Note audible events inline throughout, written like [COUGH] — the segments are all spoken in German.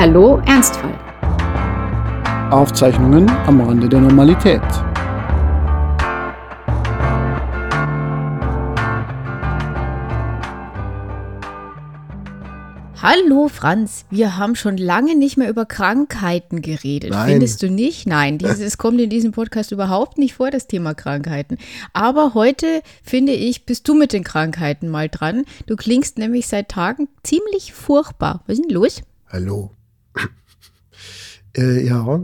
Hallo Ernstfall. Aufzeichnungen am Rande der Normalität. Hallo Franz, wir haben schon lange nicht mehr über Krankheiten geredet. Nein. Findest du nicht? Nein, dieses [LAUGHS] kommt in diesem Podcast überhaupt nicht vor, das Thema Krankheiten. Aber heute, finde ich, bist du mit den Krankheiten mal dran. Du klingst nämlich seit Tagen ziemlich furchtbar. Was ist denn los? Hallo. Äh, ja,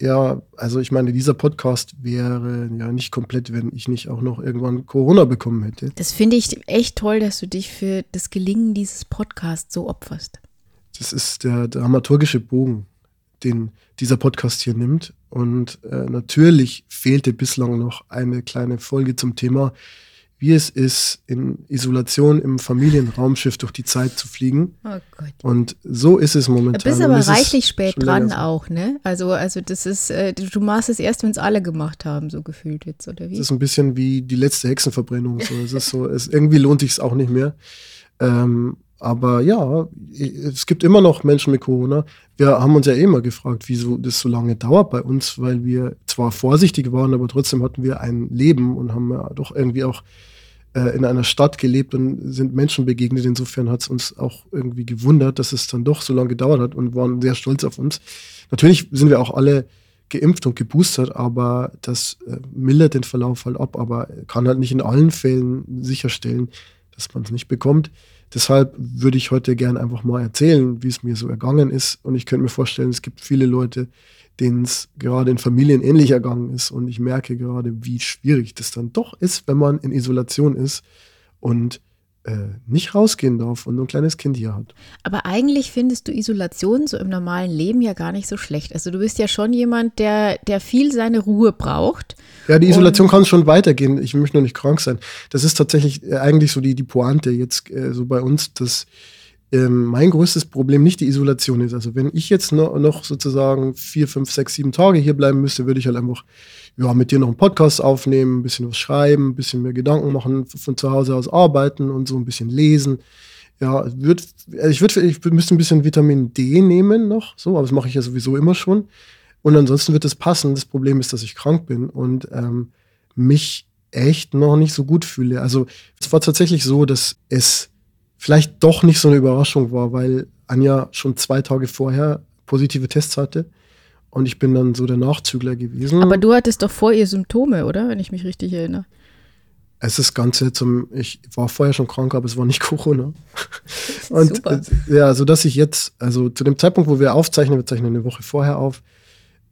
ja, also ich meine, dieser Podcast wäre ja nicht komplett, wenn ich nicht auch noch irgendwann Corona bekommen hätte. Das finde ich echt toll, dass du dich für das Gelingen dieses Podcasts so opferst. Das ist der dramaturgische Bogen, den dieser Podcast hier nimmt. Und äh, natürlich fehlte bislang noch eine kleine Folge zum Thema, wie es ist, in Isolation im Familienraumschiff durch die Zeit zu fliegen. Oh Gott. Und so ist es Du momentan. bist Und aber reichlich spät dran auch, ne? Also, also das ist, äh, du machst es erst, wenn es alle gemacht haben, so gefühlt jetzt, oder wie? Das ist ein bisschen wie die letzte Hexenverbrennung. So. Es ist so, [LAUGHS] es, irgendwie lohnt sich es auch nicht mehr. Ähm, aber ja, es gibt immer noch Menschen mit Corona. Wir haben uns ja eh immer gefragt, wieso das so lange dauert bei uns, weil wir zwar vorsichtig waren, aber trotzdem hatten wir ein Leben und haben ja doch irgendwie auch äh, in einer Stadt gelebt und sind Menschen begegnet. Insofern hat es uns auch irgendwie gewundert, dass es dann doch so lange gedauert hat und waren sehr stolz auf uns. Natürlich sind wir auch alle geimpft und geboostert, aber das äh, mildert den Verlauf halt ab, aber kann halt nicht in allen Fällen sicherstellen, dass man es nicht bekommt. Deshalb würde ich heute gerne einfach mal erzählen, wie es mir so ergangen ist. Und ich könnte mir vorstellen, es gibt viele Leute, denen es gerade in Familien ähnlich ergangen ist. Und ich merke gerade, wie schwierig das dann doch ist, wenn man in Isolation ist und äh, nicht rausgehen darf und nur ein kleines Kind hier hat. Aber eigentlich findest du Isolation so im normalen Leben ja gar nicht so schlecht. Also du bist ja schon jemand, der, der viel seine Ruhe braucht. Ja, die Isolation kann schon weitergehen. Ich möchte nur nicht krank sein. Das ist tatsächlich äh, eigentlich so die, die Pointe jetzt äh, so bei uns, dass ähm, mein größtes Problem nicht die Isolation ist. Also wenn ich jetzt noch, sozusagen vier, fünf, sechs, sieben Tage hier bleiben müsste, würde ich halt einfach ja, mit dir noch einen Podcast aufnehmen, ein bisschen was schreiben, ein bisschen mehr Gedanken machen, von zu Hause aus arbeiten und so ein bisschen lesen. Ja, würd, also ich würde, ich müsste ein bisschen Vitamin D nehmen noch, so, aber das mache ich ja sowieso immer schon. Und ansonsten wird es passen. Das Problem ist, dass ich krank bin und ähm, mich echt noch nicht so gut fühle. Also es war tatsächlich so, dass es vielleicht doch nicht so eine Überraschung war, weil Anja schon zwei Tage vorher positive Tests hatte und ich bin dann so der Nachzügler gewesen. Aber du hattest doch vor ihr Symptome, oder? Wenn ich mich richtig erinnere. es ist ganz seltsam. Ich war vorher schon krank, aber es war nicht [LAUGHS] Corona. Und Super. äh, ja, so dass ich jetzt, also zu dem Zeitpunkt, wo wir aufzeichnen, wir zeichnen eine Woche vorher auf,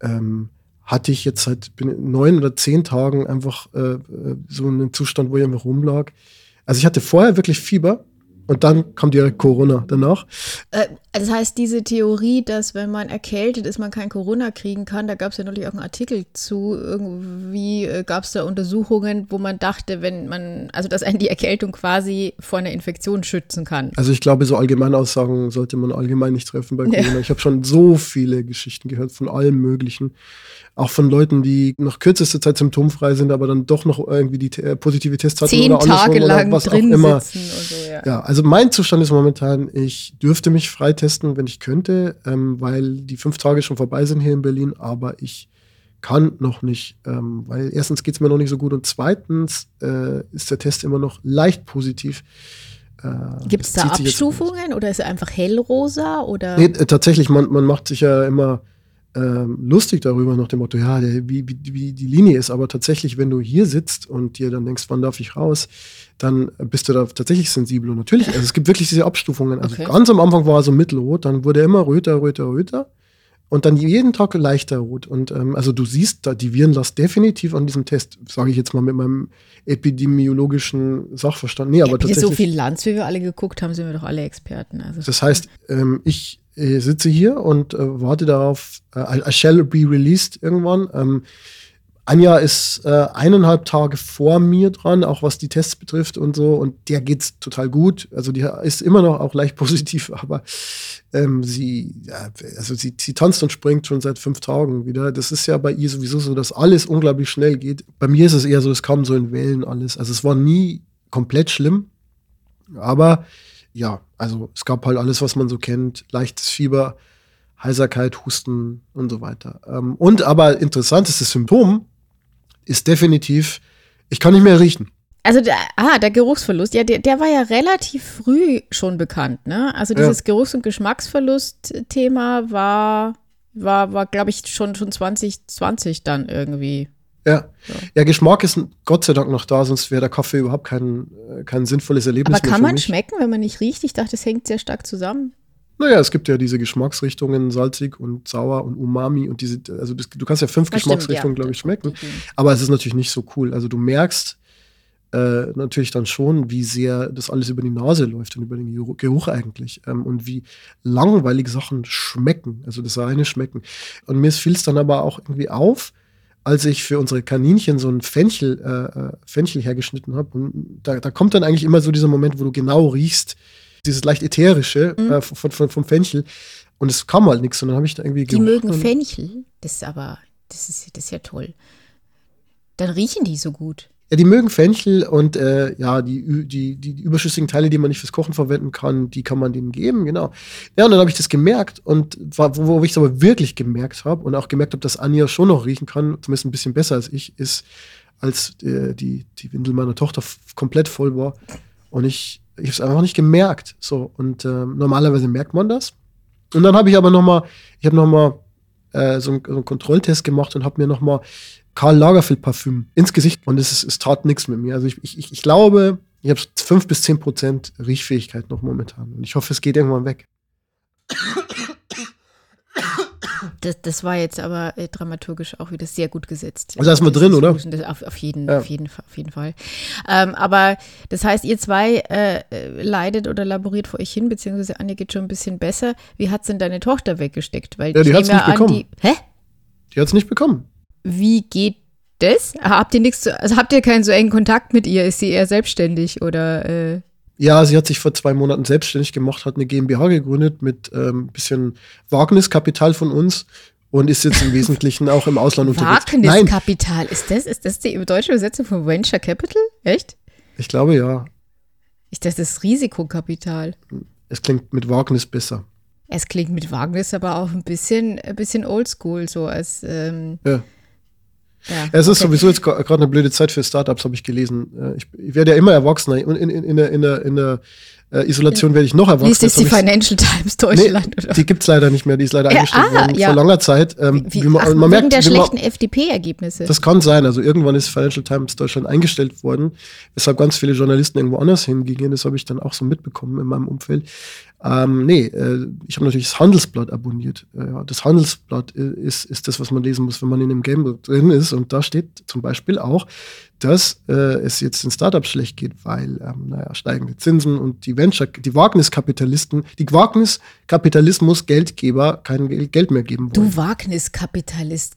ähm, hatte ich jetzt seit neun oder zehn Tagen einfach äh, äh, so einen Zustand, wo ich einfach rumlag. Also ich hatte vorher wirklich Fieber und dann kam direkt Corona danach. Äh, das heißt, diese Theorie, dass wenn man erkältet ist, man kein Corona kriegen kann, da gab es ja neulich auch einen Artikel zu. Irgendwie äh, gab es da Untersuchungen, wo man dachte, wenn man, also dass einen die Erkältung quasi vor einer Infektion schützen kann. Also ich glaube, so Allgemeinaussagen sollte man allgemein nicht treffen bei Ja. Corona. Ich habe schon so viele Geschichten gehört von allem Möglichen. Auch von Leuten, die nach kürzester Zeit symptomfrei sind, aber dann doch noch irgendwie die äh, positive Tests hatten Zehn oder Tage oder lang was auch drin immer. sitzen und so, ja. Ja, also mein Zustand ist momentan, ich dürfte mich freitesten, wenn ich könnte, ähm, weil die fünf Tage schon vorbei sind hier in Berlin, aber ich kann noch nicht, ähm, weil erstens geht es mir noch nicht so gut und zweitens äh, ist der Test immer noch leicht positiv. Äh, Gibt es da Abstufungen oder ist er einfach hellrosa oder? Nee, äh, tatsächlich, man, man macht sich ja immer ähm, lustig darüber nach dem Motto, ja, der, wie, wie, die Linie ist. Aber tatsächlich, wenn du hier sitzt und dir dann denkst, wann darf ich raus, dann bist du da tatsächlich sensibel. Und natürlich, also es gibt wirklich diese Abstufungen. Also Okay. ganz am Anfang war er so mittelrot, dann wurde er immer röter, röter, röter. Und dann jeden Tag leichter rot. Und ähm, also du siehst da die Virenlast definitiv an diesem Test, sage ich jetzt mal mit meinem epidemiologischen Sachverstand. Nee, aber tatsächlich. so viel Lanz, wie wir alle geguckt haben, sind wir doch alle Experten. Also. Das heißt, ähm, ich äh, sitze hier und äh, warte darauf, äh, I shall be released irgendwann. Ähm, Anja ist äh, eineinhalb Tage vor mir dran, auch was die Tests betrifft und so. Und der geht's total gut. Also die ist immer noch auch leicht [LAUGHS] positiv, aber ähm, sie, ja, also sie, sie tanzt und springt schon seit fünf Tagen wieder. Das ist ja bei ihr sowieso so, dass alles unglaublich schnell geht. Bei mir ist es eher so, es kam so in Wellen alles. Also es war nie komplett schlimm, aber ja, also es gab halt alles, was man so kennt. Leichtes Fieber, Heiserkeit, Husten und so weiter. Ähm, und aber interessantestes Symptom ist definitiv, ich kann nicht mehr riechen. Also, der, ah, der Geruchsverlust, ja, der, der war ja relativ früh schon bekannt, ne? Also dieses ja. Geruchs- und Geschmacksverlust-Thema war, war, war glaube ich, schon, schon 2020 dann irgendwie. Ja. ja. ja, Geschmack ist Gott sei Dank noch da, sonst wäre der Kaffee überhaupt kein, äh, kein sinnvolles Erlebnis. Aber kann man schmecken, wenn man nicht riecht? Ich dachte, es hängt sehr stark zusammen. Naja, es gibt ja diese Geschmacksrichtungen, salzig und sauer und Umami und diese, also das, du kannst ja fünf das Geschmacksrichtungen, ja. glaube ich, schmecken. Aber es ist natürlich nicht so cool. Also du merkst äh, natürlich dann schon, wie sehr das alles über die Nase läuft und über den Geruch eigentlich. Ähm, und wie langweilig Sachen schmecken, also das reine Schmecken. Und mir fiel es dann aber auch irgendwie auf, als ich für unsere Kaninchen so ein Fenchel, äh, äh Fenchel hergeschnitten habe. Und da, da kommt dann eigentlich immer so dieser Moment, wo du genau riechst, dieses leicht ätherische mhm. äh, von, von, vom Fenchel. Und es kam halt nichts. Und dann habe ich da irgendwie Die mögen Fenchel. Das ist aber, das ist, das ist ja toll. Dann riechen die so gut. Ja, die mögen Fenchel und äh, ja, die, die, die überschüssigen Teile, die man nicht fürs Kochen verwenden kann, die kann man denen geben, genau. Ja, und dann habe ich das gemerkt und wo, wo ich es aber wirklich gemerkt habe und auch gemerkt habe, dass Anja schon noch riechen kann, zumindest ein bisschen besser als ich, ist, als äh, die, die Windel meiner Tochter komplett voll war. Und ich, ich habe es einfach nicht gemerkt. So, und äh, normalerweise merkt man das. Und dann habe ich aber noch mal, ich habe noch mal äh, so, einen, so einen Kontrolltest gemacht und habe mir noch mal Karl Lagerfeld Parfüm ins Gesicht und es, es tat nichts mit mir. Also ich, ich, ich glaube, ich habe fünf bis zehn Prozent Riechfähigkeit noch momentan und ich hoffe, es geht irgendwann weg. Das, das war jetzt aber äh, dramaturgisch auch wieder sehr gut gesetzt. Also ist mal drin, oder? Auf, auf, jeden, ja. auf, jeden, auf jeden Fall. Ähm, aber das heißt, ihr zwei äh, leidet oder laboriert vor euch hin, beziehungsweise Anja geht schon ein bisschen besser. Wie hat es denn deine Tochter weggesteckt? Weil ja, die hat es nicht an, bekommen. Die, hä? Die hat es nicht bekommen. Wie geht das? Habt ihr nichts, also habt ihr keinen so engen Kontakt mit ihr? Ist sie eher selbstständig oder? Äh? Ja, sie hat sich vor zwei Monaten selbstständig gemacht, hat eine GmbH gegründet mit ein ähm, bisschen Wagniskapital von uns und ist jetzt im Wesentlichen auch im Ausland unterwegs. Wagniskapital, ist das, ist das die deutsche Übersetzung von Venture Capital? Echt? Ich glaube ja. Ich dachte, das ist Risikokapital. Es klingt mit Wagnis besser. Es klingt mit Wagnis aber auch ein bisschen, ein bisschen oldschool, so als. Ähm, ja. Ja, es ist okay. sowieso jetzt gerade eine blöde Zeit für Startups, habe ich gelesen. Äh, ich, ich werde ja immer erwachsener und in, in, in, der, in, der, in der äh, Isolation werde ich noch. Wie ist das die Financial Times Deutschland? Nee, oder? Die gibt es leider nicht mehr, die ist leider ja, eingestellt ah, worden ja. vor langer Zeit. Ähm, wie, wie man, ach, man merkt, der schlechten FDP-Ergebnisse. Das kann sein, also irgendwann ist Financial Times Deutschland eingestellt worden, weshalb ganz viele Journalisten irgendwo anders hingingen. Das habe ich dann auch so mitbekommen in meinem Umfeld. Ähm, nee, äh, ich habe natürlich das Handelsblatt abonniert. Äh, das Handelsblatt ist, ist das, was man lesen muss, wenn man in dem Game drin ist. Und da steht zum Beispiel auch, dass äh, es jetzt den Startups schlecht geht, weil ähm, naja, steigende Zinsen und die Venture, die Wagniskapitalisten, die Wagniskapitalismus Geldgeber kein Geld mehr geben wollen. Du Wagniskapitalist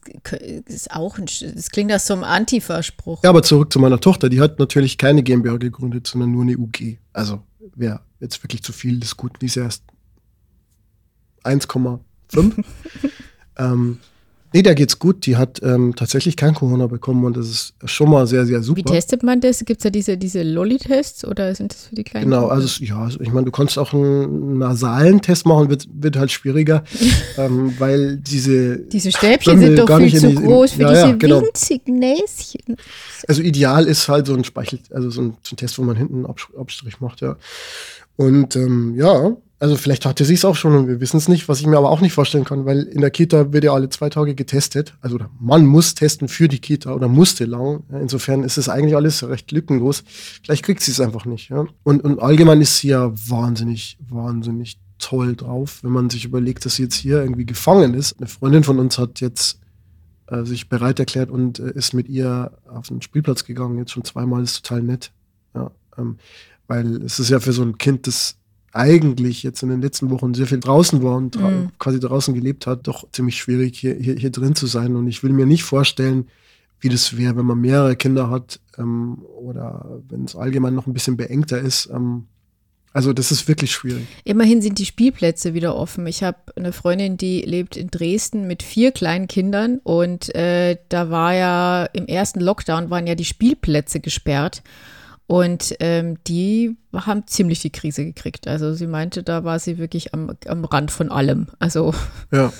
ist auch ein, das klingt nach so einem Antifa-Spruch. Ja, aber zurück zu meiner Tochter, die hat natürlich keine GmbH gegründet, sondern nur eine UG. Also wäre jetzt wirklich zu viel des Guten. Die ist erst 1,5. [LAUGHS] ähm, nee, der geht's gut. Die hat ähm, tatsächlich kein Corona bekommen und das ist schon mal sehr, sehr super. Wie testet man das? Gibt es da diese, diese Lolli-Tests oder sind das für die kleinen? Genau, also ja, also ich meine, du kannst auch einen nasalen Test machen, wird, wird halt schwieriger, [LAUGHS] ähm, weil diese. Diese Stäbchen sind doch viel zu groß für ja, diese ja, genau. winzigen Näschen. Also ideal ist halt so ein Speichel, also so ein, so ein Test, wo man hinten einen Abstrich macht, ja. Und ähm, ja, also vielleicht hatte sie es auch schon und wir wissen es nicht, was ich mir aber auch nicht vorstellen kann, weil in der Kita wird ja alle zwei Tage getestet. Also man muss testen für die Kita oder musste lang. Insofern ist es eigentlich alles recht lückenlos. Vielleicht kriegt sie es einfach nicht. Ja? Und, und allgemein ist sie ja wahnsinnig, wahnsinnig toll drauf, wenn man sich überlegt, dass sie jetzt hier irgendwie gefangen ist. Eine Freundin von uns hat jetzt äh, sich bereit erklärt und äh, ist mit ihr auf den Spielplatz gegangen, jetzt schon zweimal, ist total nett. Ja, ähm, weil es ist ja für so ein Kind, das eigentlich jetzt in den letzten Wochen sehr viel draußen war und mhm. quasi draußen gelebt hat, doch ziemlich schwierig, hier, hier, hier drin zu sein. Und ich will mir nicht vorstellen, wie das wäre, wenn man mehrere Kinder hat ähm, oder wenn es allgemein noch ein bisschen beengter ist. Ähm, also das ist wirklich schwierig. Immerhin sind die Spielplätze wieder offen. Ich habe eine Freundin, die lebt in Dresden mit vier kleinen Kindern und äh, da war ja im ersten Lockdown waren ja die Spielplätze gesperrt. Und ähm, die haben ziemlich die Krise gekriegt. Also sie meinte, da war sie wirklich am, am Rand von allem. Also Ja.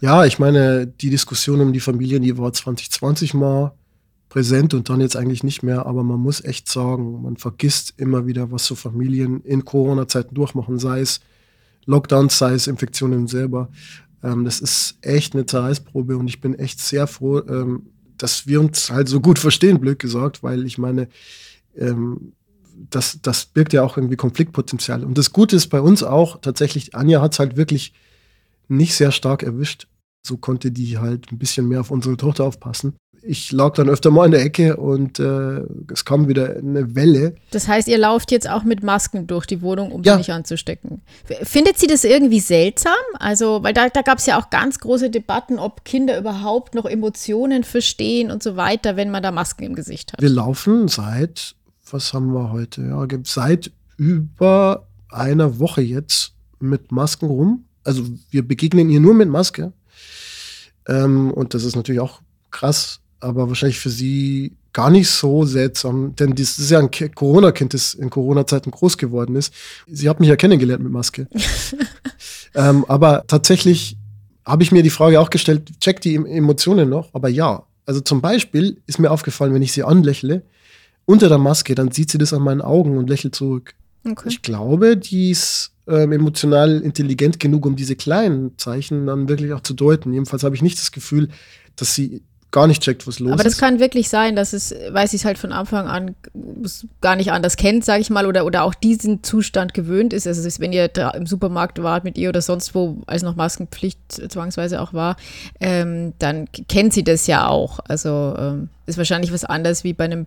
ja, ich meine, die Diskussion um die Familien, die war 2020 mal präsent und dann jetzt eigentlich nicht mehr. Aber man muss echt sagen, man vergisst immer wieder, was so Familien in Corona-Zeiten durchmachen, sei es Lockdowns, sei es Infektionen selber. Ähm, das ist echt eine Zerreißprobe und ich bin echt sehr froh, ähm, dass wir uns halt so gut verstehen, blöd gesagt, weil ich meine, ähm, das, das birgt ja auch irgendwie Konfliktpotenzial. Und das Gute ist bei uns auch, tatsächlich, Anja hat es halt wirklich nicht sehr stark erwischt. So konnte die halt ein bisschen mehr auf unsere Tochter aufpassen. Ich lag dann öfter mal in der Ecke und äh, es kam wieder eine Welle. Das heißt, ihr lauft jetzt auch mit Masken durch die Wohnung, um Ja. sie nicht anzustecken. Findet sie das irgendwie seltsam? Also, weil da, da gab es ja auch ganz große Debatten, ob Kinder überhaupt noch Emotionen verstehen und so weiter, wenn man da Masken im Gesicht hat. Wir laufen seit, was haben wir heute? Ja, seit über einer Woche jetzt mit Masken rum. Also wir begegnen ihr nur mit Maske. Ähm, und das ist natürlich auch krass, aber wahrscheinlich für sie gar nicht so seltsam, denn das ist ja ein Ki- Corona-Kind, das in Corona-Zeiten groß geworden ist. Sie hat mich ja kennengelernt mit Maske. [LAUGHS] ähm, aber tatsächlich habe ich mir die Frage auch gestellt, checkt die Em- Emotionen noch? Aber ja. Also zum Beispiel ist mir aufgefallen, wenn ich sie anlächle, unter der Maske, dann sieht sie das an meinen Augen und lächelt zurück. Okay. Ich glaube, die ist ähm, emotional intelligent genug, um diese kleinen Zeichen dann wirklich auch zu deuten. Jedenfalls habe ich nicht das Gefühl, dass sie gar nicht checkt, was los Aber das ist. kann wirklich sein, dass es, weil sie es halt von Anfang an gar nicht anders kennt, sage ich mal, oder, oder auch diesen Zustand gewöhnt ist. Also ist, wenn ihr im Supermarkt wart mit ihr oder sonst wo, als noch Maskenpflicht zwangsweise auch war, ähm, dann kennt sie das ja auch. Also ähm, ist wahrscheinlich was anderes wie bei einem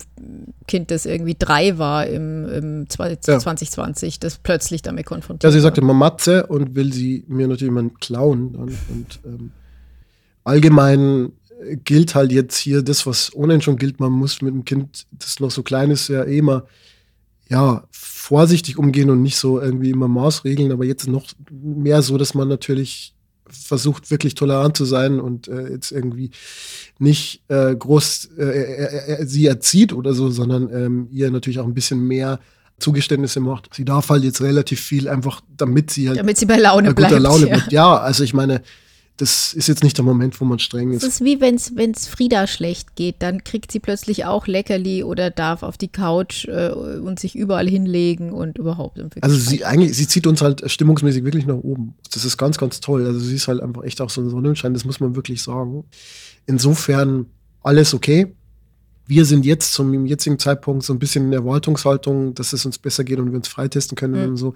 Kind, das irgendwie drei war im, im zwei- Ja. 2020, das plötzlich damit konfrontiert Ja, sie sagte immer Matze und will sie mir natürlich mal klauen. Dann. Und ähm, allgemein gilt halt jetzt hier das, was ohnehin schon gilt. Man muss mit einem Kind, das noch so klein ist, ja eh immer ja, vorsichtig umgehen und nicht so irgendwie immer Maßregeln, aber jetzt noch mehr so, dass man natürlich versucht, wirklich tolerant zu sein und äh, jetzt irgendwie nicht äh, groß äh, sie erzieht oder so, sondern ähm, ihr natürlich auch ein bisschen mehr Zugeständnisse macht. Sie darf halt jetzt relativ viel, einfach damit sie halt Damit sie bei Laune guter bleibt. Laune ja. bleibt. Ja, also ich meine, das ist jetzt nicht der Moment, wo man streng Es ist. ist wie wenn es Frieda schlecht geht, dann kriegt sie plötzlich auch Leckerli oder darf auf die Couch äh, und sich überall hinlegen und überhaupt. Also sie eigentlich, sie zieht uns halt stimmungsmäßig wirklich nach oben. Das ist ganz, ganz toll. Also sie ist halt einfach echt auch so ein Sonnenschein, das muss man wirklich sagen. Insofern alles okay. Wir sind jetzt zum jetzigen Zeitpunkt so ein bisschen in Erwartungshaltung, dass es uns besser geht und wir uns freitesten können Mhm. und so.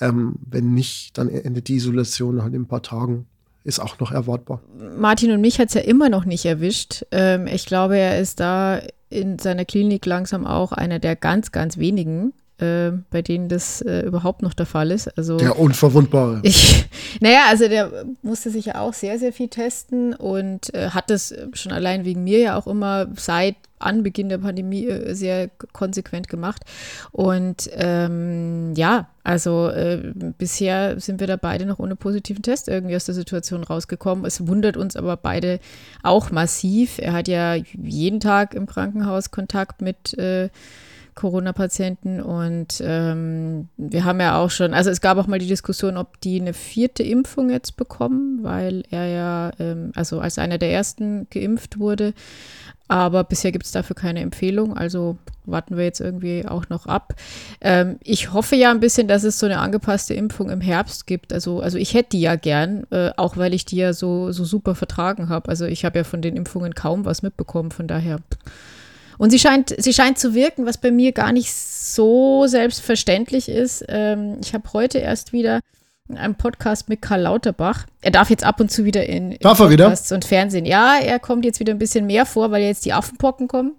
Ähm, wenn nicht, dann endet die Isolation halt in ein paar Tagen. Ist auch noch erwartbar. Martin und mich hat es ja immer noch nicht erwischt. Ähm, ich glaube, er ist da in seiner Klinik langsam auch einer der ganz, ganz wenigen, äh, bei denen das äh, überhaupt noch der Fall ist. Also Der Unverwundbare. [LAUGHS] Ich, naja, also der musste sich ja auch sehr, sehr viel testen und äh, hat das schon allein wegen mir ja auch immer seit Anbeginn der Pandemie äh, sehr konsequent gemacht. Und ähm, ja, also äh, bisher sind wir da beide noch ohne positiven Test irgendwie aus der Situation rausgekommen. Es wundert uns aber beide auch massiv. Er hat ja jeden Tag im Krankenhaus Kontakt mit äh, Corona-Patienten und ähm, wir haben ja auch schon, also es gab auch mal die Diskussion, ob die eine vierte Impfung jetzt bekommen, weil er ja, ähm, also als einer der ersten geimpft wurde. Aber bisher gibt es dafür keine Empfehlung, also warten wir jetzt irgendwie auch noch ab. Ähm, ich hoffe ja ein bisschen, dass es so eine angepasste Impfung im Herbst gibt. Also, also ich hätte die ja gern, äh, auch weil ich die ja so, so super vertragen habe. Also ich habe ja von den Impfungen kaum was mitbekommen, von daher. Und sie scheint, sie scheint zu wirken, was bei mir gar nicht so selbstverständlich ist. Ähm, ich habe heute erst wieder einen Podcast mit Karl Lauterbach. Er darf jetzt ab und zu wieder in, in er wieder? Podcasts und Fernsehen. Ja, er kommt jetzt wieder ein bisschen mehr vor, weil jetzt die Affenpocken kommen.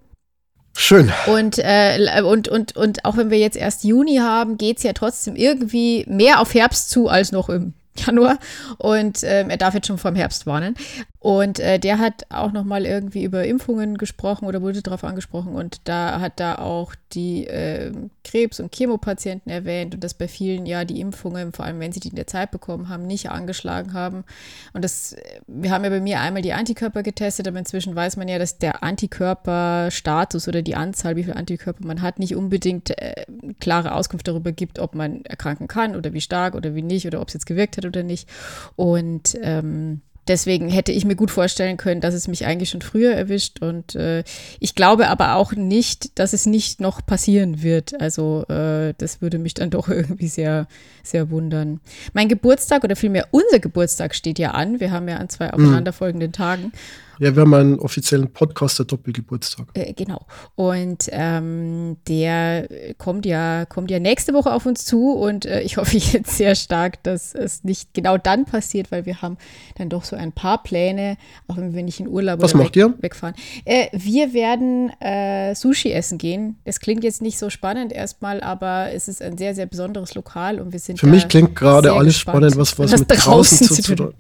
Schön. Und, äh, und, und, und auch wenn wir jetzt erst Juni haben, geht es ja trotzdem irgendwie mehr auf Herbst zu als noch im Januar. Und ähm, er darf jetzt schon vom Herbst warnen. Und äh, der hat auch nochmal irgendwie über Impfungen gesprochen oder wurde darauf angesprochen. Und da hat da auch die äh, Krebs- und Chemopatienten erwähnt und dass bei vielen ja die Impfungen, vor allem wenn sie die in der Zeit bekommen haben, nicht angeschlagen haben. Und das, wir haben ja bei mir einmal die Antikörper getestet, aber inzwischen weiß man ja, dass der Antikörperstatus oder die Anzahl, wie viele Antikörper man hat, nicht unbedingt äh, klare Auskunft darüber gibt, ob man erkranken kann oder wie stark oder wie nicht oder ob es jetzt gewirkt hat oder nicht. Und ähm, deswegen hätte ich mir gut vorstellen können, dass es mich eigentlich schon früher erwischt. Und äh, ich glaube aber auch nicht, dass es nicht noch passieren wird. Also äh, das würde mich dann [LAUGHS] doch irgendwie sehr, sehr wundern. Mein Geburtstag oder vielmehr unser Geburtstag steht ja an. Wir haben ja an zwei aufeinanderfolgenden Tagen. Ja, wir haben einen offiziellen Podcaster Doppelgeburtstag. Äh, genau. Und ähm, der kommt ja, kommt ja nächste Woche auf uns zu und äh, ich [LAUGHS] hoffe jetzt sehr stark, dass es nicht genau dann passiert, weil wir haben dann doch so ein paar Pläne, auch wenn wir nicht in Urlaub Was macht ihr? wegfahren. Äh, wir werden äh, Sushi essen gehen. Das klingt jetzt nicht so spannend erstmal, aber es ist ein sehr, sehr besonderes Lokal und wir sind Für mich klingt gerade alles gespannt, spannend, was, was mit draußen draußen zu zu tun.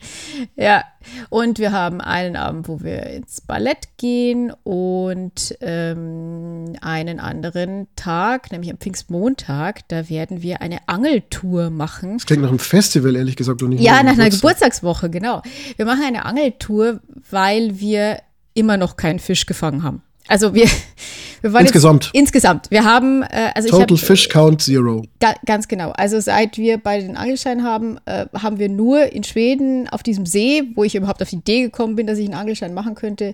Ja, und wir haben einen Abend, wo wir ins Ballett gehen und ähm, einen anderen Tag, nämlich am Pfingstmontag, da werden wir eine Angeltour machen. Das klingt nach einem Festival, ehrlich gesagt, und nicht Ja, nach einer Geburtstag. Geburtstagswoche, genau. Wir machen eine Angeltour, weil wir immer noch keinen Fisch gefangen haben. Also wir, Insgesamt. Jetzt, insgesamt. Wir haben, äh, also Total ich hab, Fish Count Zero. Ga ganz genau. Also seit wir beide den Angelschein haben, äh, haben wir nur in Schweden auf diesem See, wo ich überhaupt auf die Idee gekommen bin, dass ich einen Angelschein machen könnte,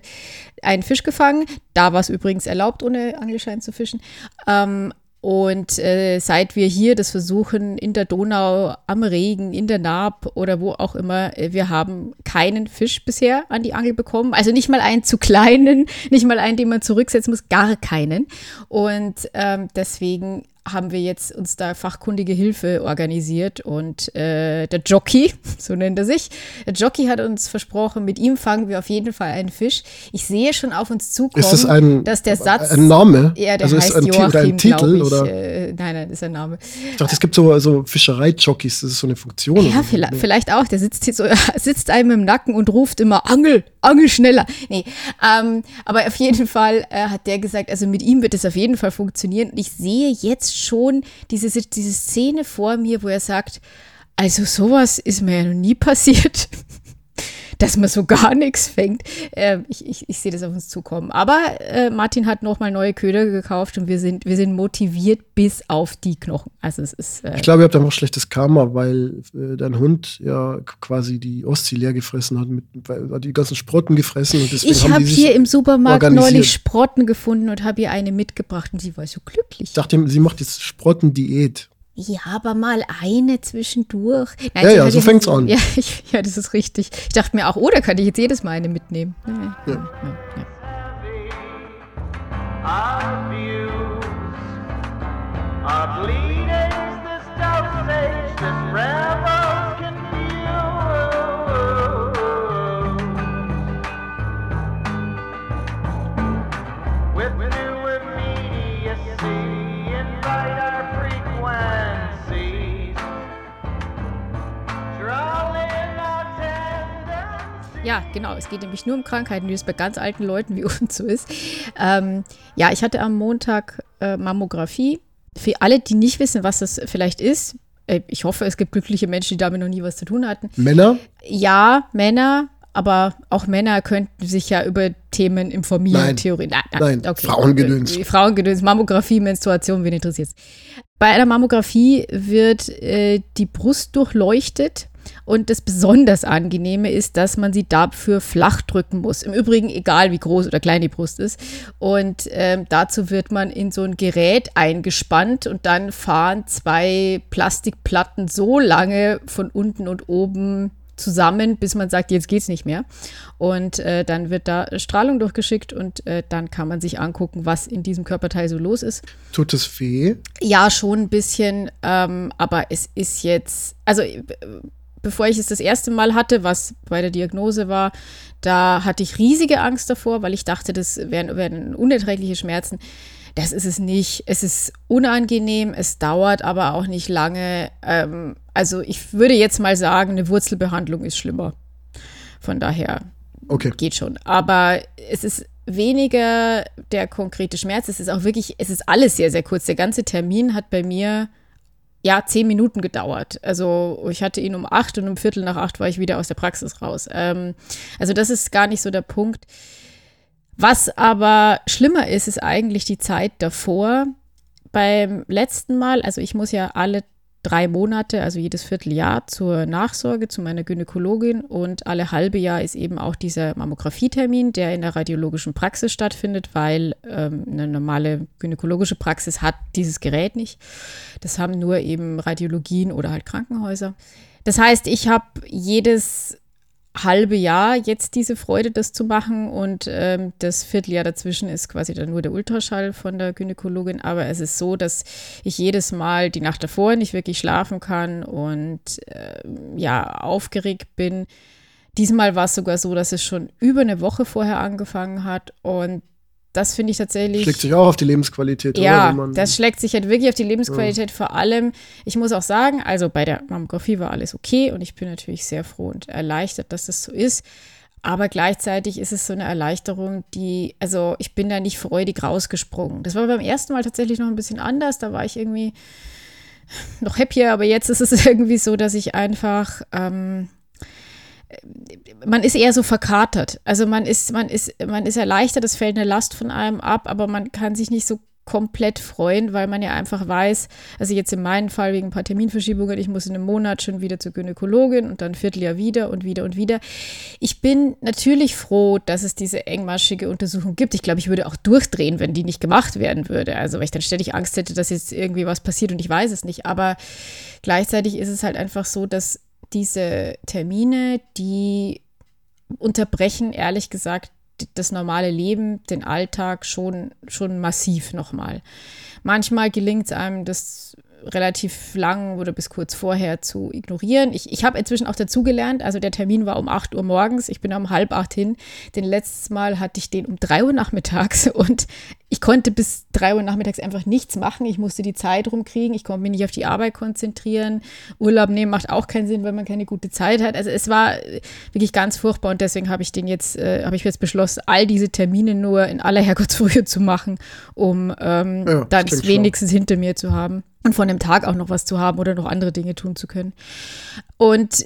einen Fisch gefangen. Da war es übrigens erlaubt, ohne Angelschein zu fischen. Ähm, und äh, seit wir hier das versuchen, in der Donau, am Regen, in der Naab oder wo auch immer, äh, wir haben keinen Fisch bisher an die Angel bekommen. Also nicht mal einen zu kleinen, [LAUGHS] nicht mal einen, den man zurücksetzen muss, gar keinen. Und ähm, deswegen haben wir jetzt uns da fachkundige Hilfe organisiert und äh, der Jockey, [LAUGHS] so nennt er sich, der Jockey hat uns versprochen, mit ihm fangen wir auf jeden Fall einen Fisch. Ich sehe schon auf uns zukommen, Ist das ein, dass der Satz ein Name? ja, der also ist heißt ein, Ti- Joachim, oder ein Titel? ich. Oder? Äh, nein, nein, ist ein Name. Ich dachte, es gibt so, so Fischerei-Jockeys, das ist so eine Funktion. Ja, vielleicht, vielleicht auch. Der sitzt hier so, [LAUGHS] sitzt einem im Nacken und ruft immer Angel, Angel schneller. Nee, ähm, aber auf jeden Fall äh, hat der gesagt, also mit ihm wird es auf jeden Fall funktionieren. Und ich sehe jetzt schon diese, diese Szene vor mir, wo er sagt, also sowas ist mir ja noch nie passiert. Dass man so [LAUGHS] gar nichts fängt. Äh, ich, ich, ich sehe das auf uns zukommen. Aber äh, Martin hat nochmal neue Köder gekauft und wir sind, wir sind motiviert bis auf die Knochen. Also es ist. Äh, Ich glaube, ihr habt einfach schlechtes Karma, weil äh, dein Hund ja quasi die Ostsee leer gefressen hat, mit, weil, hat die ganzen Sprotten gefressen und deswegen ich habe hier im Supermarkt neulich Sprotten gefunden und habe ihr eine mitgebracht und sie war so glücklich. Ich dachte, sie macht jetzt Sprottendiät. Ja, aber mal eine zwischendurch. Nein, Ja, ja, so fängt's an. [LAUGHS] Ja, ich, ja, das ist richtig. Ich dachte mir auch, oh, da kann ich jetzt jedes Mal eine mitnehmen. Ja, ja, Ja. ja, Ja, genau. Es geht nämlich nur um Krankheiten, wie es bei ganz alten Leuten wie [LAUGHS] uns so ist. Ähm, ja, ich hatte am Montag äh, Mammographie. Für alle, die nicht wissen, was das vielleicht ist, äh, ich hoffe, es gibt glückliche Menschen, die damit noch nie was zu tun hatten. Männer? Ja, Männer, aber auch Männer könnten sich ja über Themen informieren, Nein. Theorie. Nein, Nein, Frauengedöns. Äh, Frauengedöns, Mammografie, Menstruation, wen interessiert's? Bei einer Mammographie wird äh, die Brust durchleuchtet und das besonders angenehme ist, dass man sie dafür flach drücken muss. Im Übrigen egal, wie groß oder klein die Brust ist. Und ähm, dazu wird man in so ein Gerät eingespannt und dann fahren zwei Plastikplatten so lange von unten und oben zusammen, bis man sagt, jetzt geht's nicht mehr. Und äh, dann wird da Strahlung durchgeschickt und äh, dann kann man sich angucken, was in diesem Körperteil so los ist. Tut es weh? Ja, schon ein bisschen, ähm, aber es ist jetzt, also äh, bevor ich es das erste Mal hatte, was bei der Diagnose war, da hatte ich riesige Angst davor, weil ich dachte, das wären, wären unerträgliche Schmerzen. Das ist es nicht. Es ist unangenehm, es dauert aber auch nicht lange. Ähm, also ich würde jetzt mal sagen, eine Wurzelbehandlung ist schlimmer. Von daher Okay. geht schon. Aber es ist weniger der konkrete Schmerz. Es ist auch wirklich, es ist alles sehr, sehr kurz. Der ganze Termin hat bei mir ja zehn Minuten gedauert. Also ich hatte ihn um acht und um Viertel nach acht war ich wieder aus der Praxis raus. Ähm, also das ist gar nicht so der Punkt. Was aber schlimmer ist, ist eigentlich die Zeit davor. Beim letzten Mal, also ich muss ja alle drei Monate, also jedes Vierteljahr zur Nachsorge zu meiner Gynäkologin und alle halbe Jahr ist eben auch dieser Mammografietermin, der in der radiologischen Praxis stattfindet, weil ähm, eine normale gynäkologische Praxis hat dieses Gerät nicht. Das haben nur eben Radiologien oder halt Krankenhäuser. Das heißt, ich habe jedes halbe Jahr jetzt diese Freude, das zu machen. Und ähm, das Vierteljahr dazwischen ist quasi dann nur der Ultraschall von der Gynäkologin. Aber es ist so, dass ich jedes Mal die Nacht davor nicht wirklich schlafen kann und ähm, ja, aufgeregt bin. Diesmal war es sogar so, dass es schon über eine Woche vorher angefangen hat. Und das finde ich tatsächlich. Schlägt sich auch auf die Lebensqualität, Ja, oder? Das schlägt sich halt wirklich auf die Lebensqualität. Vor allem, ich muss auch sagen, also bei der Mammographie war alles okay und ich bin natürlich sehr froh und erleichtert, dass das so ist. Aber gleichzeitig ist es so eine Erleichterung, die, also ich bin da nicht freudig rausgesprungen. Das war beim ersten Mal tatsächlich noch ein bisschen anders. Da war ich irgendwie noch happier, aber jetzt ist es [LAUGHS] irgendwie so, dass ich einfach, ähm, man ist eher so verkatert. Also man ist, man ist, man ist erleichtert, es fällt eine Last von einem ab, aber man kann sich nicht so komplett freuen, weil man ja einfach weiß, also jetzt in meinem Fall wegen ein paar Terminverschiebungen, ich muss in einem Monat schon wieder zur Gynäkologin und dann Vierteljahr wieder und wieder und wieder. Ich bin natürlich froh, dass es diese engmaschige Untersuchung gibt. Ich glaube, ich würde auch durchdrehen, wenn die nicht gemacht werden würde. Also weil ich dann ständig Angst hätte, dass jetzt irgendwie was passiert und ich weiß es nicht. Aber gleichzeitig ist es halt einfach so, dass diese Termine, die unterbrechen, ehrlich gesagt, das normale Leben, den Alltag schon, schon massiv nochmal. Manchmal gelingt es einem, das relativ lang oder bis kurz vorher zu ignorieren. Ich, ich habe inzwischen auch dazugelernt, also der Termin war um 8 Uhr morgens, ich bin um halb acht hin. Den letztes Mal hatte ich den um 3 Uhr nachmittags [LAUGHS] und ich konnte bis 3 Uhr nachmittags einfach nichts machen. Ich musste die Zeit rumkriegen, ich konnte mich nicht auf die Arbeit konzentrieren. Urlaub nehmen macht auch keinen Sinn, wenn man keine gute Zeit hat. Also es war äh, wirklich ganz furchtbar und deswegen habe ich den jetzt, äh, habe ich jetzt beschlossen, all diese Termine nur in aller Herrgottsfrühe [LAUGHS] zu machen, um ähm, Ja, das dann wenigstens hinter mir zu haben und von dem Tag auch noch was zu haben oder noch andere Dinge tun zu können. Und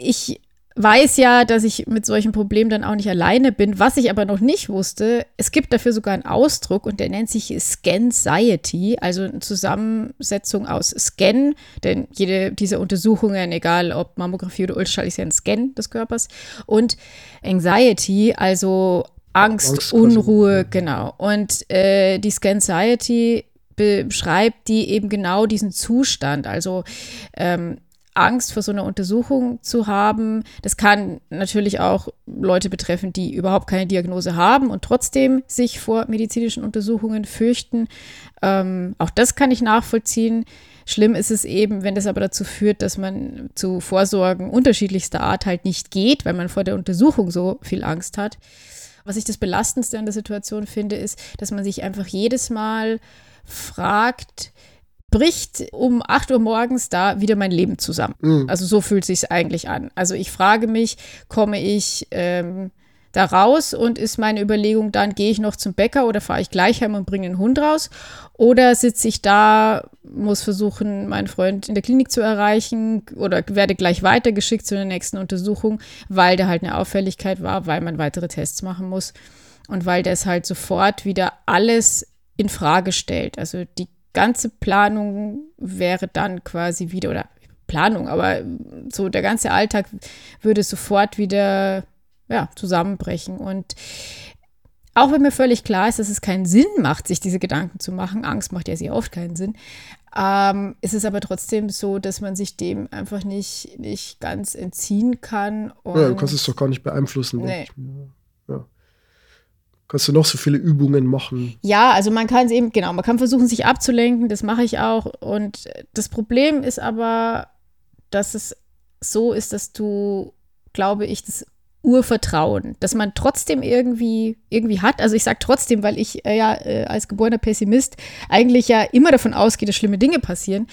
ich weiß ja, dass ich mit solchen Problemen dann auch nicht alleine bin. Was ich aber noch nicht wusste, es gibt dafür sogar einen Ausdruck und der nennt sich Scanxiety, also eine Zusammensetzung aus Scan, denn jede dieser Untersuchungen, egal ob Mammographie oder Ultraschall, ist ja ein Scan des Körpers, und Anxiety, also Angst, Angst. Unruhe, genau. Und äh, die Scanxiety beschreibt die eben genau diesen Zustand, also ähm, Angst vor so einer Untersuchung zu haben. Das kann natürlich auch Leute betreffen, die überhaupt keine Diagnose haben und trotzdem sich vor medizinischen Untersuchungen fürchten. Ähm, auch das kann ich nachvollziehen. Schlimm ist es eben, wenn das aber dazu führt, dass man zu Vorsorgen unterschiedlichster Art halt nicht geht, weil man vor der Untersuchung so viel Angst hat. Was ich das Belastendste an der Situation finde, ist, dass man sich einfach jedes Mal fragt, bricht um 8 Uhr morgens da wieder mein Leben zusammen. Mhm. Also so fühlt sich eigentlich an. Also ich frage mich, komme ich ähm, da raus und ist meine Überlegung dann, gehe ich noch zum Bäcker oder fahre ich gleich heim und bringe den Hund raus? Oder sitze ich da, muss versuchen, meinen Freund in der Klinik zu erreichen oder werde gleich weitergeschickt zu der nächsten Untersuchung, weil da halt eine Auffälligkeit war, weil man weitere Tests machen muss und weil das halt sofort wieder alles in Frage stellt. Also die ganze Planung wäre dann quasi wieder, oder Planung, aber so der ganze Alltag würde sofort wieder ja, zusammenbrechen. Und auch wenn mir völlig klar ist, dass es keinen Sinn macht, sich diese Gedanken zu machen, Angst macht ja sehr oft keinen Sinn, ähm, ist es aber trotzdem so, dass man sich dem einfach nicht, nicht ganz entziehen kann. Ja, du kannst es doch gar nicht beeinflussen. denk Nee. Kannst du noch so viele Übungen machen. Ja, also man kann es eben, genau, man kann versuchen, sich abzulenken, das mache ich auch. Und das Problem ist aber, dass es so ist, dass du, glaube ich, das Urvertrauen, dass man trotzdem irgendwie, irgendwie hat. Also ich sage trotzdem, weil ich äh, ja äh, als geborener Pessimist eigentlich ja immer davon ausgehe, dass schlimme Dinge passieren,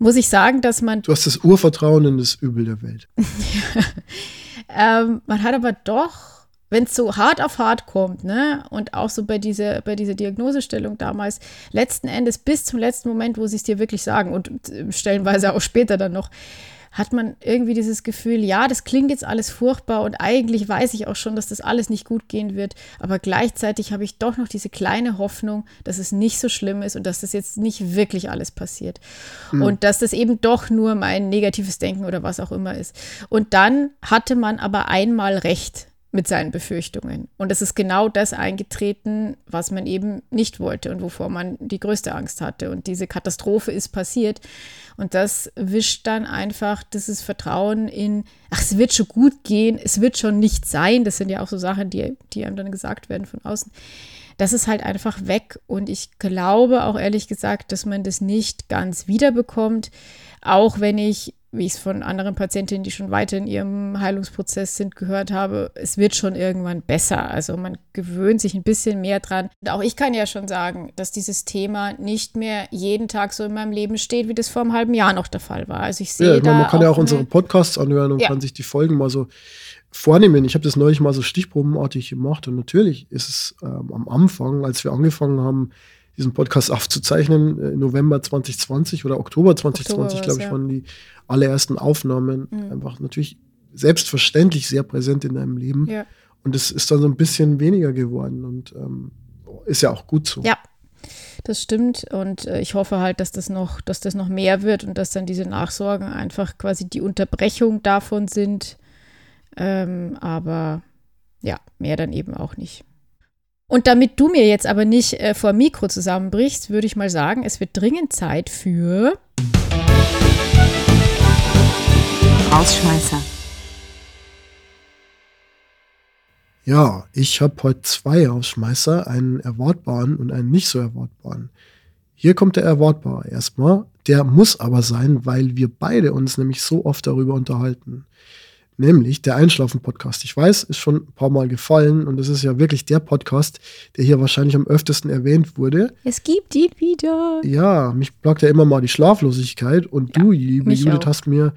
muss ich sagen, dass man Du hast das Urvertrauen in das Übel der Welt. [LAUGHS] Ähm, man hat aber doch wenn es so hart auf hart kommt, ne, und auch so bei dieser, bei dieser Diagnosestellung damals, letzten Endes bis zum letzten Moment, wo sie es dir wirklich sagen und äh, stellenweise auch später dann noch, hat man irgendwie dieses Gefühl, ja, das klingt jetzt alles furchtbar und eigentlich weiß ich auch schon, dass das alles nicht gut gehen wird, aber gleichzeitig habe ich doch noch diese kleine Hoffnung, dass es nicht so schlimm ist und dass das jetzt nicht wirklich alles passiert. Und dass das eben doch nur mein negatives Denken oder was auch immer ist. Und dann hatte man aber einmal recht mit seinen Befürchtungen. Und es ist genau das eingetreten, was man eben nicht wollte und wovor man die größte Angst hatte. Und diese Katastrophe ist passiert. Und das wischt dann einfach dieses Vertrauen in, ach, es wird schon gut gehen, es wird schon nicht sein. Das sind ja auch so Sachen, die, die einem dann gesagt werden von außen. Das ist halt einfach weg. Und ich glaube auch ehrlich gesagt, dass man das nicht ganz wiederbekommt. Auch wenn ich wie ich es von anderen Patientinnen, die schon weiter in ihrem Heilungsprozess sind, gehört habe, es wird schon irgendwann besser. Also man gewöhnt sich ein bisschen mehr dran. Und auch ich kann ja schon sagen, dass dieses Thema nicht mehr jeden Tag so in meinem Leben steht, wie das vor einem halben Jahr noch der Fall war. Also ich sehe Ja, ich meine, man kann ja auch unsere Podcasts anhören und Ja. kann sich die Folgen mal so vornehmen. Ich habe das neulich mal so stichprobenartig gemacht und natürlich ist es ähm, am Anfang, als wir angefangen haben, diesen Podcast aufzuzeichnen, äh, November 2020 oder Oktober 2020, war's, glaube ich, ja. waren die allerersten Aufnahmen Mhm. einfach natürlich selbstverständlich sehr präsent in deinem Leben. Ja. Und es ist dann so ein bisschen weniger geworden und ähm, ist ja auch gut so. Ja, das stimmt. Und äh, ich hoffe halt, dass das noch, dass das noch mehr wird und dass dann diese Nachsorgen einfach quasi die Unterbrechung davon sind. Ähm, aber ja, mehr dann eben auch nicht. Und damit du mir jetzt aber nicht äh, vor dem Mikro zusammenbrichst, würde ich mal sagen, es wird dringend Zeit für. Rausschmeißer. Ja, ich habe heute zwei Rausschmeißer, einen erwartbaren und einen nicht so erwartbaren. Hier kommt der erwartbare erstmal. Der muss aber sein, weil wir beide uns nämlich so oft darüber unterhalten. Nämlich der Einschlafen-Podcast. Ich weiß, ist schon ein paar Mal gefallen und es ist ja wirklich der Podcast, der hier wahrscheinlich am öftesten erwähnt wurde. Es gibt ihn wieder. Ja, mich plagt ja immer mal die Schlaflosigkeit und du, liebe Judith, auch. hast mir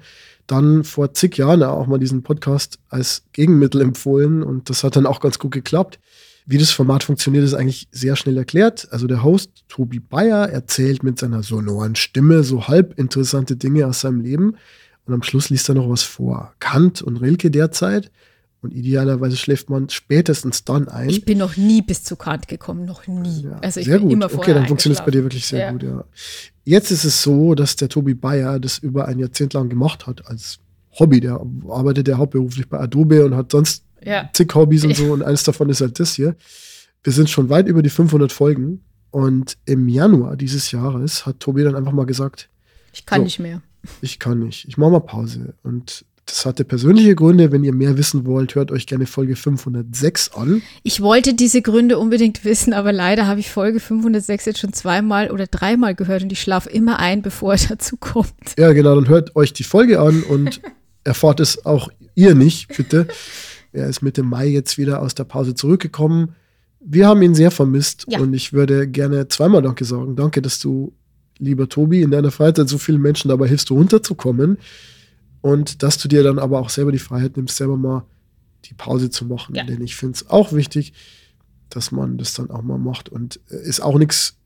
dann vor zig Jahren auch mal diesen Podcast als Gegenmittel empfohlen und das hat dann auch ganz gut geklappt. Wie das Format funktioniert, ist eigentlich sehr schnell erklärt. Also der Host Tobi Bayer erzählt mit seiner sonoren Stimme so halb interessante Dinge aus seinem Leben und am Schluss liest er noch was vor. Kant und Rilke derzeit und idealerweise schläft man spätestens dann ein. Ich bin noch nie bis zu Kant gekommen, noch nie. Ja, also ich sehr bin gut. immer okay, dann funktioniert es bei dir wirklich sehr Ja. gut, ja. Jetzt ist es so, dass der Tobi Bayer das über ein Jahrzehnt lang gemacht hat als Hobby. Der arbeitet ja hauptberuflich bei Adobe und hat sonst Ja. zig Hobbys und so [LAUGHS] und eines davon ist halt das hier. Wir sind schon weit über die 500 Folgen und im Januar dieses Jahres hat Tobi dann einfach mal gesagt, Ich kann So. nicht mehr. Ich kann nicht, ich mache mal Pause und das hatte persönliche Gründe. Wenn ihr mehr wissen wollt, hört euch gerne Folge 506 an. Ich wollte diese Gründe unbedingt wissen, aber leider habe ich Folge 506 jetzt schon zweimal oder dreimal gehört und ich schlafe immer ein, bevor er [LAUGHS] dazu kommt. Ja, genau, dann hört euch die Folge an und [LAUGHS] erfahrt es auch ihr nicht, bitte. Er ist Mitte Mai jetzt wieder aus der Pause zurückgekommen. Wir haben ihn sehr vermisst Ja. und ich würde gerne zweimal Danke sagen. Danke, dass du, lieber Tobi, in deiner Freizeit so vielen Menschen dabei hilfst, runterzukommen und dass du dir dann aber auch selber die Freiheit nimmst, selber mal die Pause zu machen. Ja. Denn ich finde es auch wichtig, dass man das dann auch mal macht und äh, ist auch nichts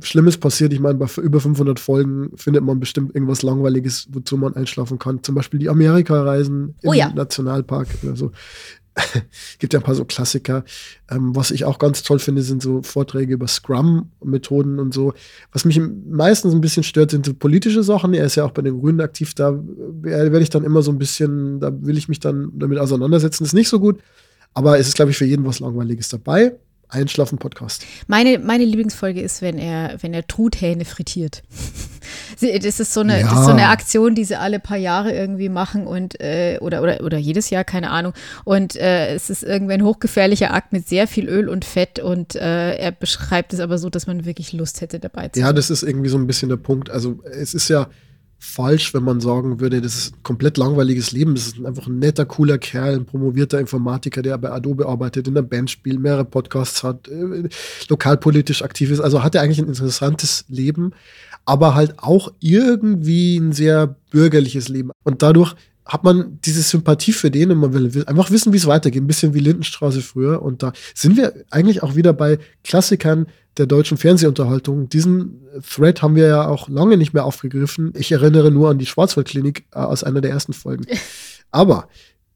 Schlimmes passiert. Ich meine, bei über 500 Folgen findet man bestimmt irgendwas Langweiliges, wozu man einschlafen kann. Zum Beispiel die Amerika-Reisen im Oh ja. Nationalpark oder so. [LAUGHS] Gibt ja ein paar so Klassiker. Ähm, was ich auch ganz toll finde, sind so Vorträge über Scrum-Methoden und so. Was mich meistens ein bisschen stört, sind so politische Sachen. Er ist ja auch bei den Grünen aktiv. Da werde ich dann immer so ein bisschen, da will ich mich dann damit auseinandersetzen. ist nicht so gut. Aber es ist, glaube ich, für jeden was Langweiliges dabei. Einschlafen-Podcast. Meine, meine Lieblingsfolge ist, wenn er, wenn er Truthähne frittiert. [LAUGHS] Das, ist so eine, das ist Ja. so eine Aktion, die sie alle paar Jahre irgendwie machen und äh, oder, oder, oder jedes Jahr, keine Ahnung. Und äh, es ist irgendwie ein hochgefährlicher Akt mit sehr viel Öl und Fett und äh, er beschreibt es aber so, dass man wirklich Lust hätte, dabei zu Ja, sein. das ist irgendwie so ein bisschen der Punkt. Also es ist ja falsch, wenn man sagen würde, das ist ein komplett langweiliges Leben. Das ist einfach ein netter, cooler Kerl, ein promovierter Informatiker, der bei Adobe arbeitet, in der Band spielt, mehrere Podcasts hat, äh, lokalpolitisch aktiv ist. Also hat er eigentlich ein interessantes Leben, aber halt auch irgendwie ein sehr bürgerliches Leben. Und dadurch hat man diese Sympathie für den und man will, einfach wissen, wie es weitergeht. Ein bisschen wie Lindenstraße früher. Und da sind wir eigentlich auch wieder bei Klassikern der deutschen Fernsehunterhaltung. Diesen Thread haben wir ja auch lange nicht mehr aufgegriffen. Ich erinnere nur an die Schwarzwaldklinik äh, aus einer der ersten Folgen. [LAUGHS] Aber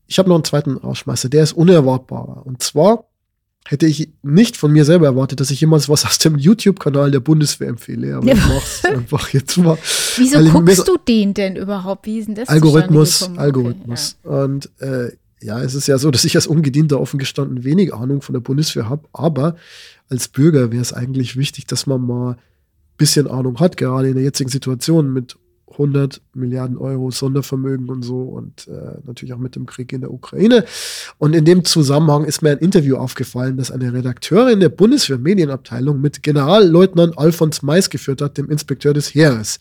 ich habe noch einen zweiten Rausschmeißer, der ist unerwartbarer. Und zwar hätte ich nicht von mir selber erwartet, dass ich jemals was aus dem YouTube-Kanal der Bundeswehr empfehle. Aber Ja. ich mach's einfach jetzt mal. Wieso mir guckst du den denn überhaupt? Wie ist denn das Algorithmus, zustande gekommen? Algorithmus. Und äh, ja, es ist ja so, dass ich als Ungedienter offen gestanden wenig Ahnung von der Bundeswehr habe, aber als Bürger wäre es eigentlich wichtig, dass man mal ein bisschen Ahnung hat, gerade in der jetzigen Situation mit 100 Milliarden Euro Sondervermögen und so und äh, natürlich auch mit dem Krieg in der Ukraine. Und in dem Zusammenhang ist mir ein Interview aufgefallen, das eine Redakteurin der Bundeswehr Medienabteilung mit Generalleutnant Alfons Mais geführt hat, dem Inspekteur des Heeres.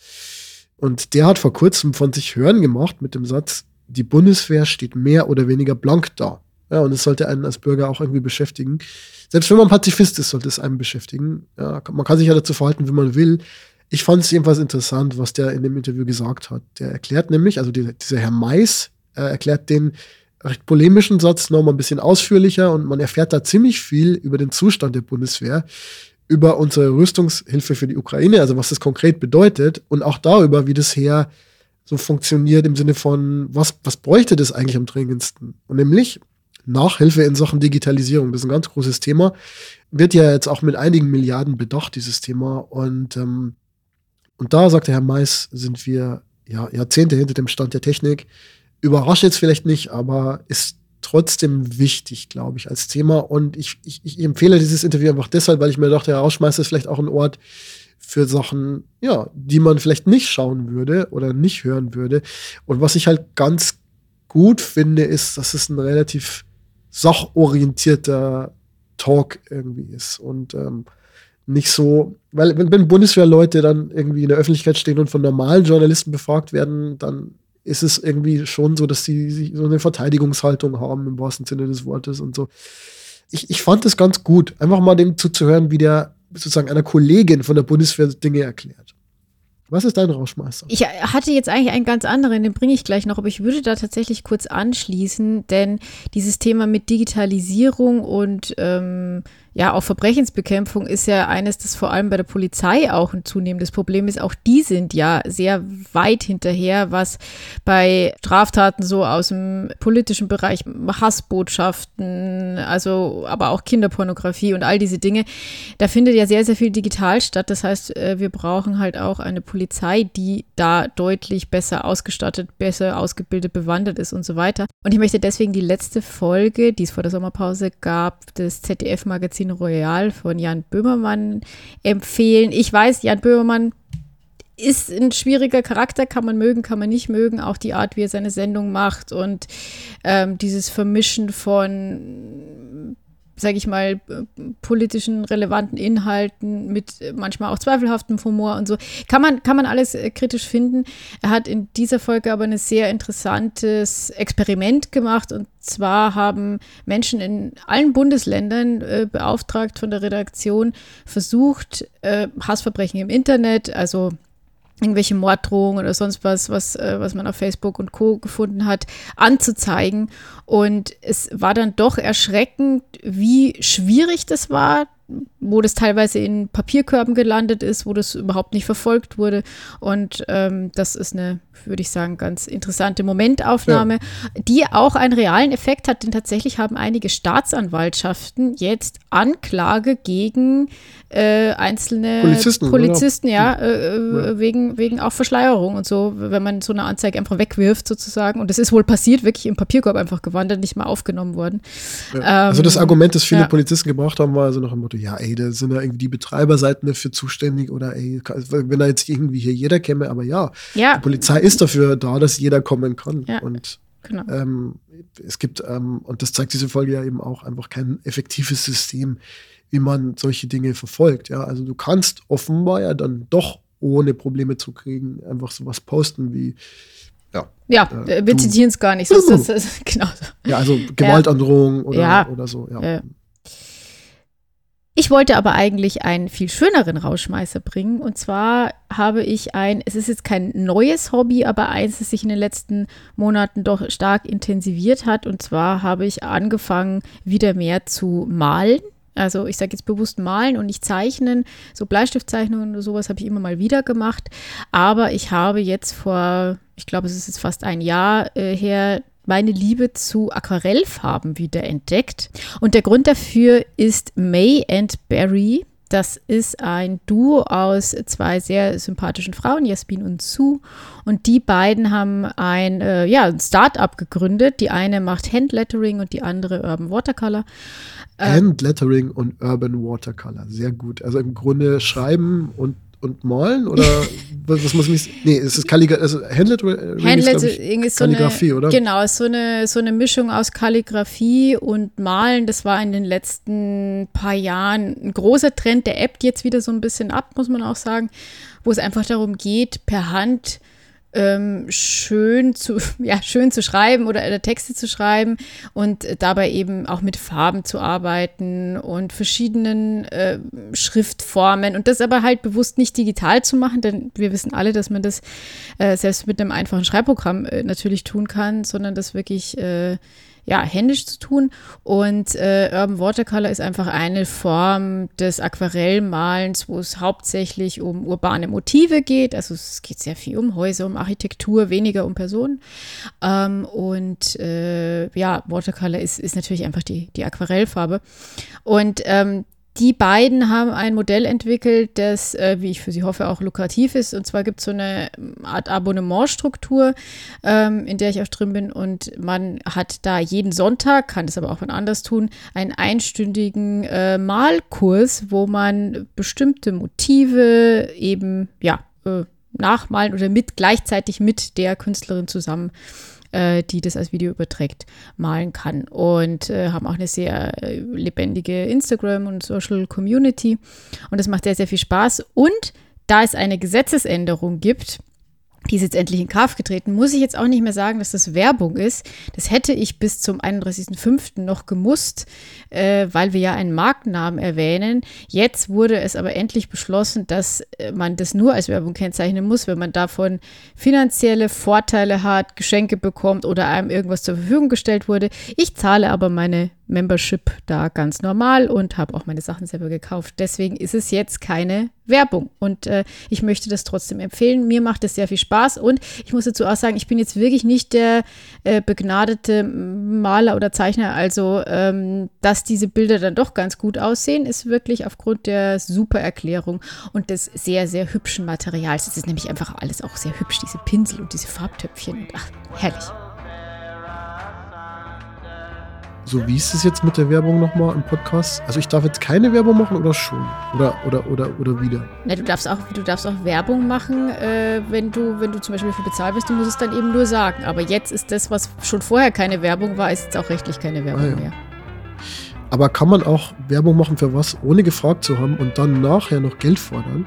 Und der hat vor kurzem von sich hören gemacht mit dem Satz, die Bundeswehr steht mehr oder weniger blank da. Ja, und es sollte einen als Bürger auch irgendwie beschäftigen. Selbst wenn man Pazifist ist, sollte es einen beschäftigen. Ja, man kann sich ja dazu verhalten, wie man will. Ich fand es jedenfalls interessant, was der in dem Interview gesagt hat. Der erklärt nämlich, also dieser, dieser Herr Mais, äh, erklärt den recht polemischen Satz noch mal ein bisschen ausführlicher und man erfährt da ziemlich viel über den Zustand der Bundeswehr, über unsere Rüstungshilfe für die Ukraine, also was das konkret bedeutet und auch darüber, wie das Heer so funktioniert im Sinne von, was, was bräuchte das eigentlich am dringendsten? Und nämlich Nachhilfe in Sachen Digitalisierung. Das ist ein ganz großes Thema. Wird ja jetzt auch mit einigen Milliarden bedacht, dieses Thema. Und, ähm, und da, sagt der Herr Mais, sind wir ja, Jahrzehnte hinter dem Stand der Technik. Überrascht jetzt vielleicht nicht, aber ist trotzdem wichtig, glaube ich, als Thema. Und ich, ich, ich empfehle dieses Interview einfach deshalb, weil ich mir dachte, ja, Rausschmeißer ist vielleicht auch ein Ort für Sachen, ja, die man vielleicht nicht schauen würde oder nicht hören würde. Und was ich halt ganz gut finde, ist, dass es ein relativ sachorientierter Talk irgendwie ist. Und ähm, nicht so, weil wenn, wenn Bundeswehrleute dann irgendwie in der Öffentlichkeit stehen und von normalen Journalisten befragt werden, dann ist es irgendwie schon so, dass sie so eine Verteidigungshaltung haben im wahrsten Sinne des Wortes und so. Ich, ich fand es ganz gut, einfach mal dem zuzuhören, wie der sozusagen einer Kollegin von der Bundeswehr Dinge erklärt. Was ist dein Rauschmeister? Ich hatte jetzt eigentlich einen ganz anderen, den bringe ich gleich noch, aber ich würde da tatsächlich kurz anschließen, denn dieses Thema mit Digitalisierung und ähm, ja auch Verbrechensbekämpfung ist ja eines, das vor allem bei der Polizei auch ein zunehmendes Problem ist. Auch die sind ja sehr weit hinterher, was bei Straftaten so aus dem politischen Bereich, Hassbotschaften, also aber auch Kinderpornografie und all diese Dinge, da findet ja sehr, sehr viel digital statt. Das heißt, äh, wir brauchen halt auch eine Polizei, die da deutlich besser ausgestattet, besser ausgebildet, bewandert ist und so weiter. Und ich möchte deswegen die letzte Folge, die es vor der Sommerpause gab, des ZDF-Magazin Royal von Jan Böhmermann empfehlen. Ich weiß, Jan Böhmermann ist ein schwieriger Charakter, kann man mögen, kann man nicht mögen, auch die Art, wie er seine Sendung macht und ähm, dieses Vermischen von, sage ich mal, äh, politischen relevanten Inhalten mit äh, manchmal auch zweifelhaftem Humor und so, kann man, kann man alles äh, kritisch finden. Er hat in dieser Folge aber ein sehr interessantes Experiment gemacht und zwar haben Menschen in allen Bundesländern äh, beauftragt von der Redaktion versucht, äh, Hassverbrechen im Internet, also irgendwelche Morddrohungen oder sonst was, was, äh, was man auf Facebook und Co. gefunden hat, anzuzeigen. Und es war dann doch erschreckend, wie schwierig das war, wo das teilweise in Papierkörben gelandet ist, wo das überhaupt nicht verfolgt wurde. Und ähm, das ist eine, würde ich sagen, ganz interessante Momentaufnahme, die auch einen realen Effekt hat, denn tatsächlich haben einige Staatsanwaltschaften jetzt Anklage gegen äh, einzelne Polizisten? Polizisten ja, äh, äh, Wegen, wegen auch Verschleierung und so, wenn man so eine Anzeige einfach wegwirft sozusagen. Und das ist wohl passiert, wirklich im Papierkorb einfach gewandert, nicht mal aufgenommen worden. Ja. also das Ähm, Argument, das viele ja. Polizisten gebracht haben, war also nach dem Motto, ja, ey, da sind ja irgendwie die Betreiberseiten dafür zuständig oder ey, wenn da jetzt irgendwie hier jeder käme, aber ja, Ja, die Polizei ist dafür da, dass jeder kommen kann. Ja. Und genau. ähm, es gibt, ähm, und das zeigt diese Folge ja eben auch, einfach kein effektives System, wie man solche Dinge verfolgt. Ja, also du kannst offenbar ja dann doch ohne Probleme zu kriegen einfach sowas posten wie, ja, Ja, äh, äh, wir zitieren es gar nicht. So das, das, [LAUGHS] genau. so. ja, also Gewaltandrohung oder, Ja. oder Ja. Ich wollte aber eigentlich einen viel schöneren Rauschmeißer bringen. Und zwar habe ich ein, es ist jetzt kein neues Hobby, aber eins, das sich in den letzten Monaten doch stark intensiviert hat. Und zwar habe ich angefangen, wieder mehr zu malen. Also ich sage jetzt bewusst malen und nicht zeichnen. So Bleistiftzeichnungen oder sowas habe ich immer mal wieder gemacht. Aber ich habe jetzt vor, ich glaube, es ist jetzt fast ein Jahr äh, her, meine Liebe zu Aquarellfarben wieder entdeckt. Und der Grund dafür ist May and Barry. Das ist ein Duo aus zwei sehr sympathischen Frauen, Jasmin und Sue. Und die beiden haben ein, äh, ja, ein Start-up gegründet. Die eine macht Handlettering und die andere Urban Watercolor. Handlettering und Urban Watercolor. Sehr gut. Also im Grunde schreiben und, und malen oder was, was muss ich Nee, es ist Kalligra also Handlettering ist, glaub ich, ist so Kalligrafie, eine, oder? Genau, ist so eine, so eine Mischung aus Kalligrafie und Malen. Das war in den letzten paar Jahren ein großer Trend. Der ebbt jetzt wieder so ein bisschen ab, muss man auch sagen, wo es einfach darum geht, per Hand ähm, schön zu, [LAUGHS] ja, schön zu schreiben oder äh, Texte zu schreiben und äh, dabei eben auch mit Farben zu arbeiten und verschiedenen äh, Schriftformen und das aber halt bewusst nicht digital zu machen, denn wir wissen alle, dass man das äh, selbst mit einem einfachen Schreibprogramm äh, natürlich tun kann, sondern das wirklich äh, ja, händisch zu tun. Und äh, Urban Watercolor ist einfach eine Form des Aquarellmalens, wo es hauptsächlich um urbane Motive geht. Also es geht sehr viel um Häuser, um Architektur, weniger um Personen. Ähm, und äh, ja, Watercolor ist, ist natürlich einfach die, die Aquarellfarbe. Und ähm, die beiden haben ein Modell entwickelt, das, äh, wie ich für sie hoffe, auch lukrativ ist. Und zwar gibt es so eine Art Abonnementstruktur, ähm, in der ich auch drin bin. Und man hat da jeden Sonntag, kann das aber auch wann anders tun, einen einstündigen äh, Malkurs, wo man bestimmte Motive eben, ja, äh, nachmalen oder mit gleichzeitig mit der Künstlerin zusammen äh, die das als Video überträgt, malen kann. Und äh, haben auch eine sehr äh, lebendige Instagram- und Social-Community. Und das macht sehr, sehr viel Spaß. Und da es eine Gesetzesänderung gibt, die ist jetzt endlich in Kraft getreten, muss ich jetzt auch nicht mehr sagen, dass das Werbung ist. Das hätte ich bis zum 31.05. noch gemusst, äh, weil wir ja einen Markennamen erwähnen. Jetzt wurde es aber endlich beschlossen, dass äh, man das nur als Werbung kennzeichnen muss, wenn man davon finanzielle Vorteile hat, Geschenke bekommt oder einem irgendwas zur Verfügung gestellt wurde. Ich zahle aber meine Membership da ganz normal und habe auch meine Sachen selber gekauft. Deswegen ist es jetzt keine Werbung und äh, ich möchte das trotzdem empfehlen. Mir macht es sehr viel Spaß und ich muss dazu auch sagen, ich bin jetzt wirklich nicht der äh, begnadete Maler oder Zeichner. Also, ähm, dass diese Bilder dann doch ganz gut aussehen, ist wirklich aufgrund der super Erklärung und des sehr, sehr hübschen Materials. Es ist nämlich einfach alles auch sehr hübsch, diese Pinsel und diese Farbtöpfchen. Ach, herrlich. So, wie ist es jetzt mit der Werbung nochmal im Podcast? Also ich darf jetzt keine Werbung machen oder schon? Oder, oder, oder, oder wieder? Na, du darfst auch, du darfst auch Werbung machen, äh, wenn du, wenn du zum Beispiel dafür bezahlt wirst, du musst es dann eben nur sagen. Aber jetzt ist das, was schon vorher keine Werbung war, ist jetzt auch rechtlich keine Werbung Ah, ja. mehr. Aber kann man auch Werbung machen für was, ohne gefragt zu haben und dann nachher noch Geld fordern?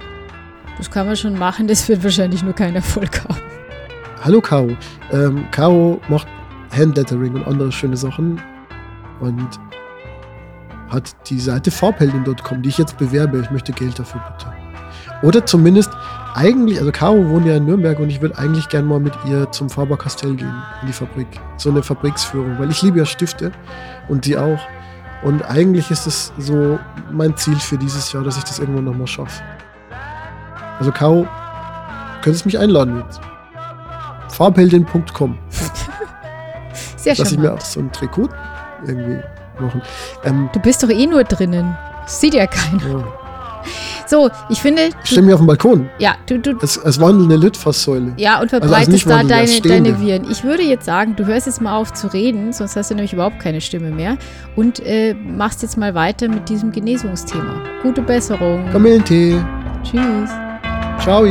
Das kann man schon machen, das wird wahrscheinlich nur keinen Erfolg haben. Hallo Caro. Ähm, Caro macht Handlettering und andere schöne Sachen und hat die Seite farbheldin.com, die ich jetzt bewerbe. Ich möchte Geld dafür bitte. Oder zumindest eigentlich, also Caro wohnt ja in Nürnberg und ich würde eigentlich gern mal mit ihr zum Faber Castell gehen, in die Fabrik. So eine Fabriksführung, weil ich liebe ja Stifte und die auch. Und eigentlich ist es so mein Ziel für dieses Jahr, dass ich das irgendwann nochmal schaffe. Also Caro, könntest mich einladen jetzt. Farbheldin.com. [LAUGHS] Sehr Lass ich mir auch so ein Trikot irgendwie machen. Ähm, Du bist doch eh nur drinnen. Das sieht ja keiner. ja. So, ich finde, Ich stelle mich auf den Balkon. ja, du, du, Als, als wandelnde Litfaßsäule. ja, und also verbreitest nicht da deine, deine Viren. Ich würde jetzt sagen, du hörst jetzt mal auf zu reden, sonst hast du nämlich überhaupt keine Stimme mehr und äh, machst jetzt mal weiter mit diesem Genesungsthema. Gute Besserung. Kamillentee. Tschüss. Ciao.